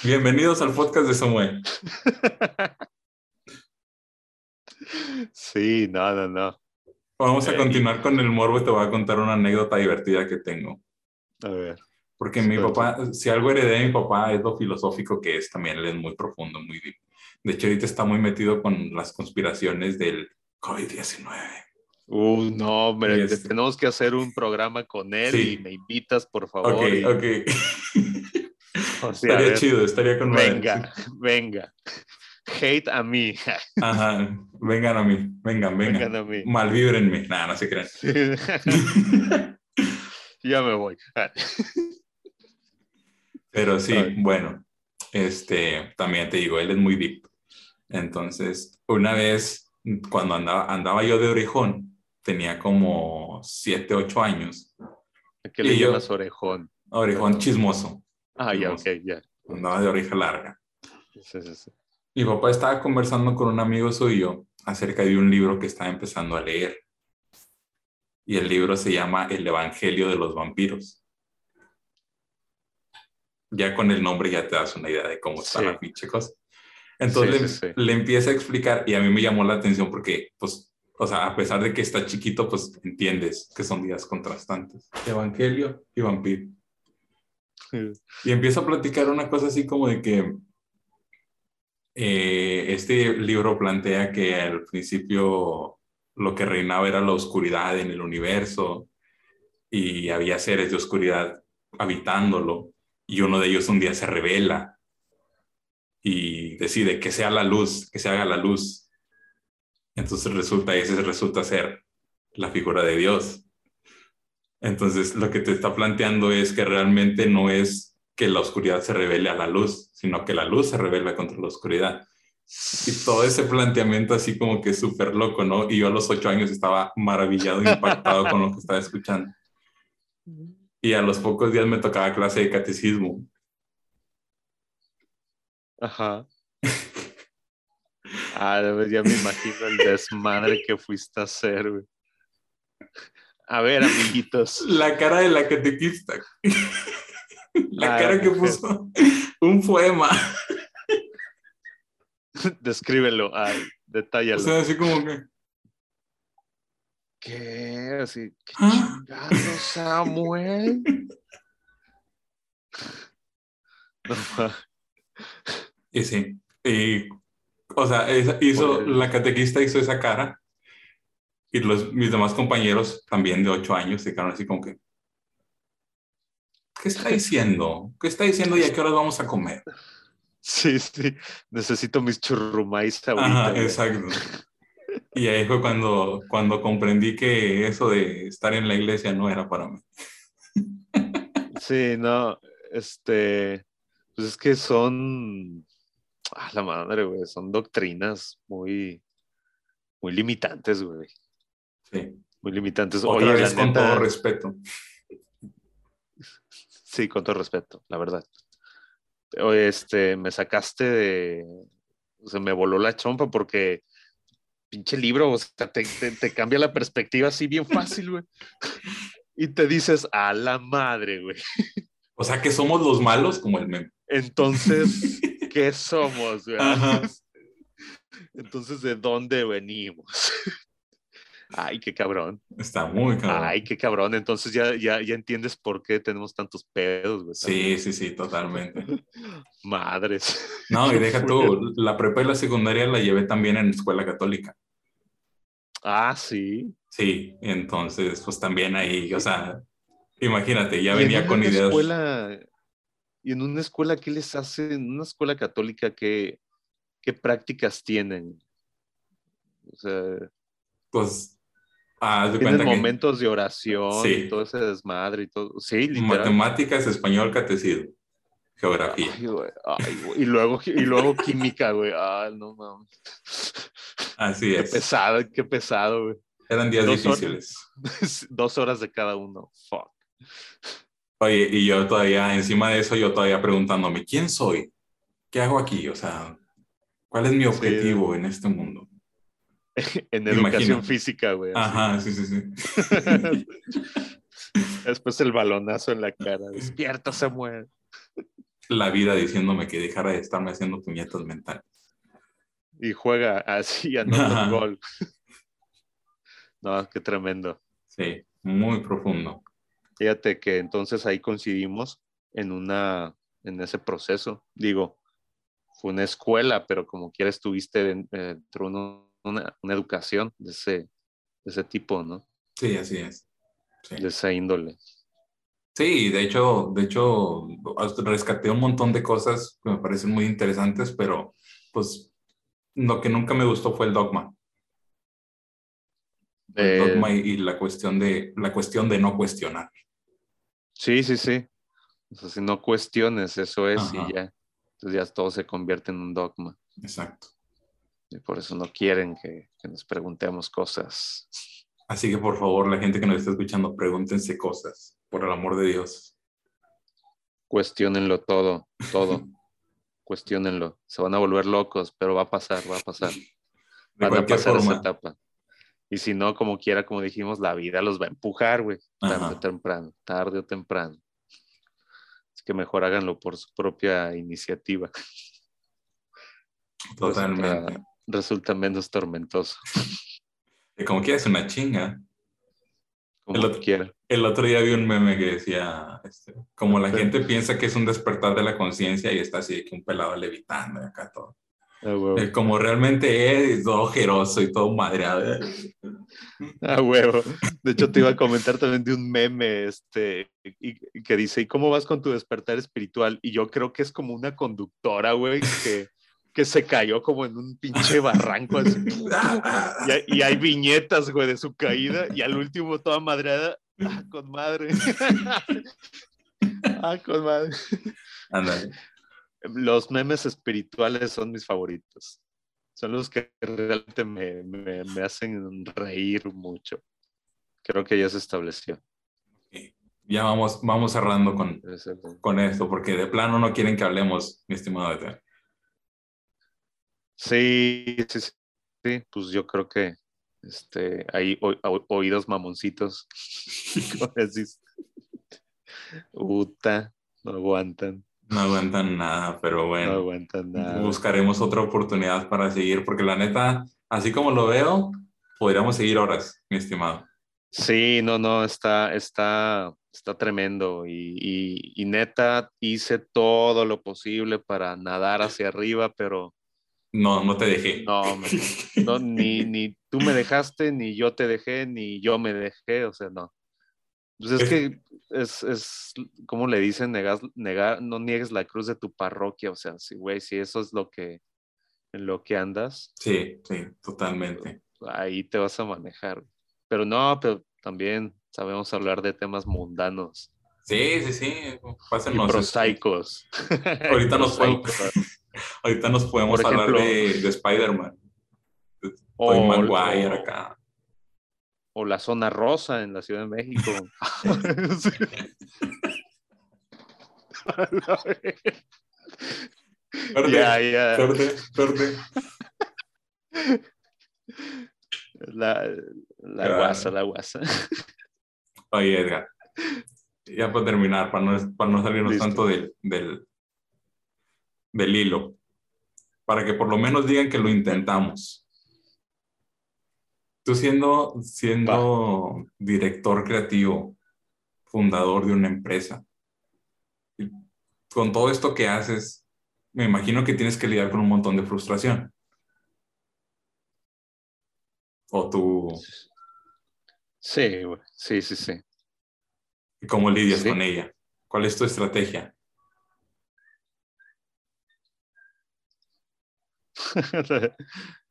Bienvenidos al podcast de Samuel. Sí, no, no, no. Vamos a continuar con el morbo y te voy a contar una anécdota divertida que tengo. A ver. Porque mi papá, si algo heredé de mi papá es lo filosófico que es también, él es muy profundo, muy deep. De hecho, ahorita está muy metido con las conspiraciones del COVID-19. Uh, no, hombre, este... tenemos que hacer un programa con él sí. y me invitas, por favor. Ok, y... ok. O sea, estaría ver, chido, estaría con Venga, sí. venga. Hate a mí. Ajá, vengan a mí, vengan, vengan. vengan a mí. Malvíbrenme. Nada, no se crean. ya me voy. Pero sí, bueno, este, también te digo, él es muy deep. Entonces, una vez, cuando andaba, andaba yo de orejón, tenía como 7, 8 años. ¿A qué le llamas yo, orejón? Orejón chismoso. Ah, ya, ok, ya. Andaba de oreja larga. Sí, sí, sí. Mi papá estaba conversando con un amigo suyo acerca de un libro que estaba empezando a leer. Y el libro se llama El Evangelio de los Vampiros. Ya con el nombre ya te das una idea de cómo está sí. la pinche cosa. Entonces sí, sí, le, le, empieza a explicar y a mí me llamó la atención porque pues o sea, a pesar de que está chiquito, pues entiendes que son días contrastantes. Evangelio y vampiro. Y empiezo a platicar una cosa así como de que eh, este libro plantea que al principio lo que reinaba era la oscuridad en el universo y había seres de oscuridad habitándolo y uno de ellos un día se revela y decide que sea la luz, que se haga la luz. Entonces resulta, ese resulta ser la figura de Dios. Entonces lo que te está planteando es que realmente no es que la oscuridad se revele a la luz, sino que la luz se revela contra la oscuridad. Y todo ese planteamiento así como que súper loco, ¿no? Y yo a los ocho años estaba maravillado, impactado con lo que estaba escuchando. Y a los pocos días me tocaba clase de catecismo. Ajá. Ah, ya me imagino el desmadre que fuiste a hacer, güey. A ver, amiguitos. La cara de la catequista. La ah, cara que puso un poema. Descríbelo, ay, detállalo. O sea, así como que. ¿Qué? Así, qué ¿Ah? chingado, Samuel. y sí, y, o sea, hizo, la catequista hizo esa cara y los, mis demás compañeros también de ocho años se quedaron así como que, ¿qué está diciendo? ¿Qué está diciendo y a qué horas vamos a comer? Sí, sí, necesito mis churrumais ahorita. Ajá, exacto. Y ahí fue cuando, cuando comprendí que eso de estar en la iglesia no era para mí. Sí, no, este, pues es que son, a la madre, güey, son doctrinas muy, muy limitantes, güey. Sí. Muy limitantes. Otra Oye, vez con todo respeto. Sí, con todo respeto, la verdad. Este, me sacaste de. Se me voló la chompa porque pinche libro, o sea, te, cambia la perspectiva así bien fácil, güey. Y te dices, a la madre, güey. O sea, que somos los malos como el meme. Entonces, ¿qué somos, güey? Entonces, ¿de dónde venimos? Ay, qué cabrón. Está muy cabrón. Ay, qué cabrón. Entonces ya, ya, ya entiendes por qué tenemos tantos pedos, güey. Sí, sí, sí, totalmente. Madres. No, y deja tú, la prepa y la secundaria la llevé también en escuela católica. Ah, sí. Sí, entonces, pues también ahí, o sea, imagínate, ya venía con ideas. Escuela, y en una escuela, ¿qué les hacen? En una escuela católica, ¿qué, qué prácticas tienen? O sea. Pues Ah, momentos de oración y todo ese desmadre y todo. Sí, literal. Matemáticas, español, catecismo, geografía. y, luego, y luego química, güey. Ah, no mames. Así es. Qué pesado, qué pesado, güey. Eran días difíciles. dos horas de cada uno. Fuck. Oye, y yo todavía, encima de eso, yo todavía preguntándome, ¿quién soy? ¿Qué hago aquí? O sea, ¿cuál es mi objetivo en este mundo? en educación física, güey. Ajá, sí, sí, sí. Después el balonazo en la cara. Despierta, Samuel. La vida diciéndome que dejara de estarme haciendo puñetas mentales. Y juega así, anota el gol. No, qué tremendo. Sí, muy profundo. Fíjate que entonces ahí coincidimos en una, en ese proceso. Digo, fue una escuela, pero como quiera estuviste dentro de uno una, educación de ese, de ese tipo, ¿no? Sí, así es. De esa índole. Sí, de hecho, de hecho, rescaté un montón de cosas que me parecen muy interesantes, pero pues lo que nunca me gustó fue el dogma. El eh, dogma y, la cuestión de la cuestión de no cuestionar. Sí, sí, sí. O sea, si no cuestiones, eso es y ya. Entonces ya todo se convierte en un dogma. Exacto. Y por eso no quieren que, nos preguntemos cosas. Así que por favor, la gente que nos está escuchando, pregúntense cosas, por el amor de Dios. Cuestiónenlo todo, todo. Cuestiónenlo. Se van a volver locos, pero va a pasar, va a pasar. Van a pasar esa etapa. Y si no, como quiera, como dijimos, la vida los va a empujar, güey. Tarde o temprano, tarde o temprano. Es que mejor háganlo por su propia iniciativa. Totalmente resulta menos tormentoso. Y como quieras una chinga. Como El otro- quiera. El otro día vi un meme que decía, este, como la gente piensa que es un despertar de la conciencia y está así que un pelado levitando y acá todo. Ah, huevo. Como realmente es, todo ojeroso y todo madreado. Ah, huevo. De hecho, te iba a comentar también de un meme este, y, y que dice, ¿y cómo vas con tu despertar espiritual? Y yo creo que es como una conductora, güey, que, que se cayó como en un pinche barranco así. Y hay, y hay viñetas, güey, de su caída y al último toda madreada. Ah, con madre. ah, con madre. Ándale. Los memes espirituales son mis favoritos. Son los que realmente me, me- me hacen reír mucho. Creo que ya se estableció. Ya vamos, vamos cerrando con, con esto, porque de plano no quieren que hablemos, mi estimado Edgar. Sí, sí, sí, sí, pues yo creo que este, hay o- o- oídos mamoncitos. Uta, no aguantan, No aguantan nada, pero no bueno, aguantan nada. buscaremos otra oportunidad para seguir, porque la neta, así como lo veo, podríamos seguir horas, mi estimado. Sí, no, no, está, está, está tremendo. Y, y, y neta, hice todo lo posible para nadar hacia arriba, pero No, no te dejé. no, no, ni, ni tú me dejaste, ni yo te dejé, ni yo me dejé, o sea, no. Pues es que es, es como le dicen, negas, negar, no niegues la cruz de tu parroquia, o sea, sí, güey, si eso es lo que, en lo que andas, Sí, sí, totalmente. ahí te vas a manejar. Pero no, pero también sabemos hablar de temas mundanos Sí, sí, sí. y Pásenos. este, prosaicos. Ahorita nos. Ahorita nos podemos hablar de, de Spider-Man. O- Maguire o- acá. o la zona rosa en la Ciudad de México. Ya, ya. fuerte, fuerte. La, la Claro. guasa, la guasa. Oye, Edgar. Ya para terminar, para no, para no salirnos Listo. tanto del, del, del hilo. Para que por lo menos digan que lo intentamos. Tú siendo, siendo director creativo, fundador de una empresa, y con todo esto que haces, me imagino que tienes que lidiar con un montón de frustración. O tú, Sí, sí, sí, sí. ¿cómo lidias Sí. con ella? ¿Cuál es tu estrategia?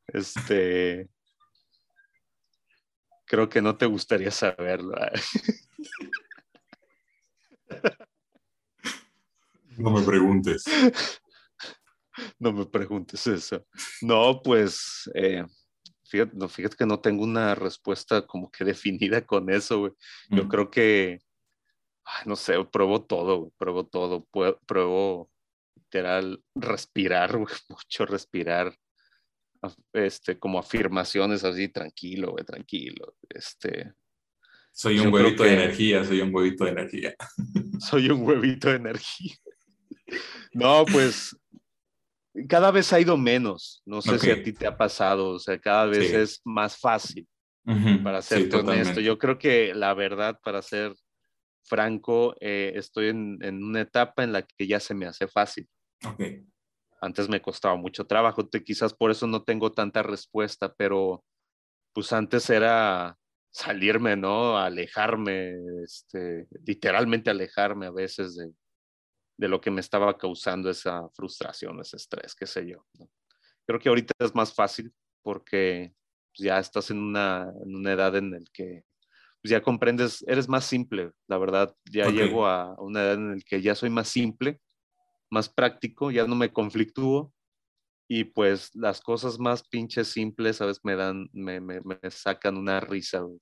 Este. Creo que no te gustaría saberlo. No me preguntes. No me preguntes eso. No, pues, eh, fíjate, no, fíjate que no tengo una respuesta como que definida con eso, güey. Yo Mm. creo que, ay, no sé, pruebo todo, güey, pruebo todo. Pruebo literal respirar, güey, mucho respirar. Este, como afirmaciones así, tranquilo, güey, tranquilo. Este, Soy un huevito de energía, soy un huevito de energía. soy un huevito de energía. No, pues cada vez ha ido menos. No sé si a ti te ha pasado, o sea, cada vez Sí. es más fácil, para sí, serte honesto. totalmente. Yo creo que la verdad, para ser franco, eh, estoy en, en una etapa en la que ya se me hace fácil. Antes me costaba mucho trabajo, quizás por eso no tengo tanta respuesta, pero pues antes era salirme, ¿no? Alejarme, este, literalmente alejarme a veces de, de lo que me estaba causando esa frustración, ese estrés, qué sé yo. ¿no? Creo que ahorita es más fácil porque pues, ya estás en una, en una edad en la que pues, ya comprendes, eres más simple, la verdad, ya llego a una edad en la que ya soy más simple, más práctico, ya no me conflictúo y pues las cosas más pinches simples, ¿sabes? Me dan, me, me, me sacan una risa, güey.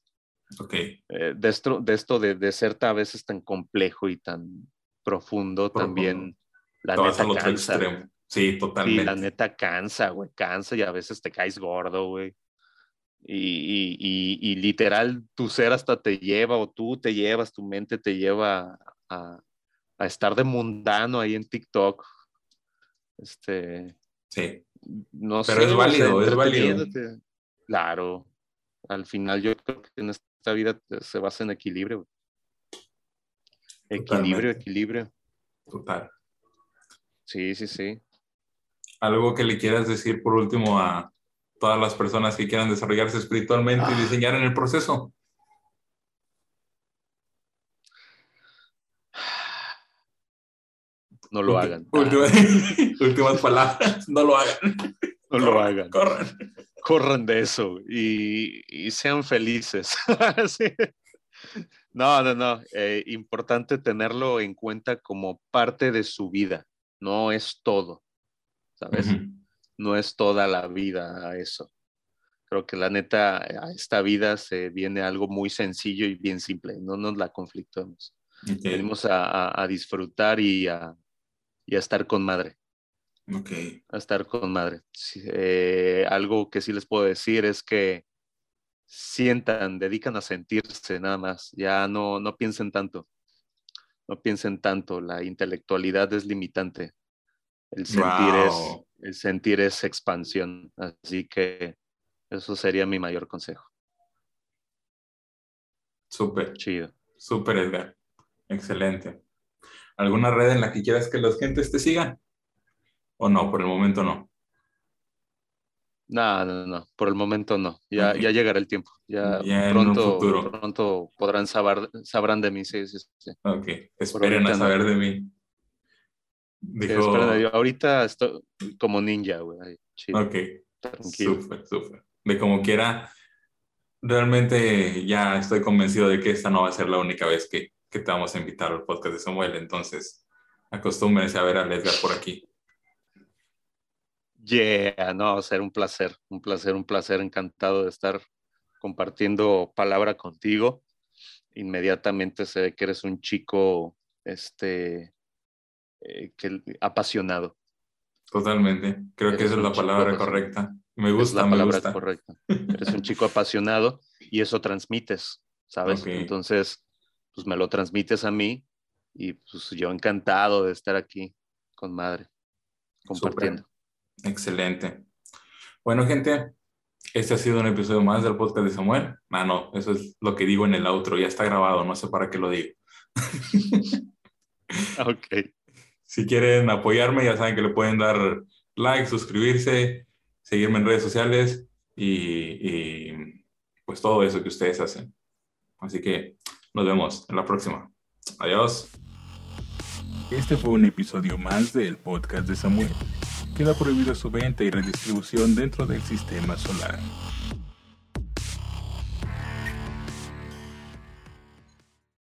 ok. Eh, de esto, de, esto de, de ser a veces tan complejo y tan profundo, Profundo. también la neta cansa. Sí, totalmente. la neta cansa, güey, cansa y a veces te caes gordo, güey. Y, y, y, y literal, tu ser hasta te lleva, o tú te llevas, tu mente te lleva a, a estar de mundano ahí en TikTok. Este, Sí, no Pero sé, es o válido, sea, es válido. Claro, al final yo creo que en esta vida se basa en equilibrio. Equilibrio, equilibrio. Total. Sí, sí, sí. Algo que le quieras decir por último a todas las personas que quieran desarrollarse espiritualmente y ah. diseñar en el proceso. No lo hagan. últimas palabras, no lo hagan. No lo hagan. Corran. Corran de eso y, sean felices. No, no, no. Eh, importante tenerlo en cuenta como parte de su vida. No es todo, ¿sabes? No es toda la vida eso. Creo que la neta, a esta vida se viene algo muy sencillo y bien simple. No nos la conflictamos. Venimos a, disfrutar y a, y a estar con madre. Ok. A estar con madre. Eh, algo que sí les puedo decir es que sientan, dedican a sentirse nada más. Ya no, no piensen tanto. No piensen tanto. La intelectualidad es limitante. El sentir, es, el sentir es expansión. Así que eso sería mi mayor consejo. Súper. Chido. Súper, Edgar. Excelente. ¿Alguna red en la que quieras que los gentes te sigan? ¿O no? Por el momento no. No, no, no, por el momento no. Ya, ya llegará el tiempo. Ya, pronto, pronto podrán saber, sabrán de mí, sí, sí, sí. Ok, esperen a saber de mí. Dijo... Ahorita estoy como ninja, güey. Ok, súper, súper. De como quiera, realmente ya estoy convencido de que esta no va a ser la única vez que, que te vamos a invitar al podcast de Samuel. Entonces, acostúmbrense a ver a Edgar por aquí. Yeah, no, va a ser un placer, un placer, un placer, encantado de estar compartiendo palabra contigo. Inmediatamente se ve que eres un chico, este, eh, que, apasionado. Totalmente, creo que esa es la palabra correcta. Me gusta, es la palabra correcta. Eres un chico apasionado y eso transmites, ¿sabes? Entonces, pues me lo transmites a mí y pues yo encantado de estar aquí con madre, compartiendo. Excelente. Bueno, gente, este ha sido un episodio más del podcast de Samuel. Ah, no, eso es lo que digo en el outro, ya está grabado, no sé para qué lo digo. ok. Si quieren apoyarme, ya saben que le pueden dar like, suscribirse, seguirme en redes sociales y, y pues todo eso que ustedes hacen. Así que nos vemos en la próxima. Adiós. Este fue un episodio más del podcast de Samuel queda prohibida su venta y redistribución dentro del sistema solar.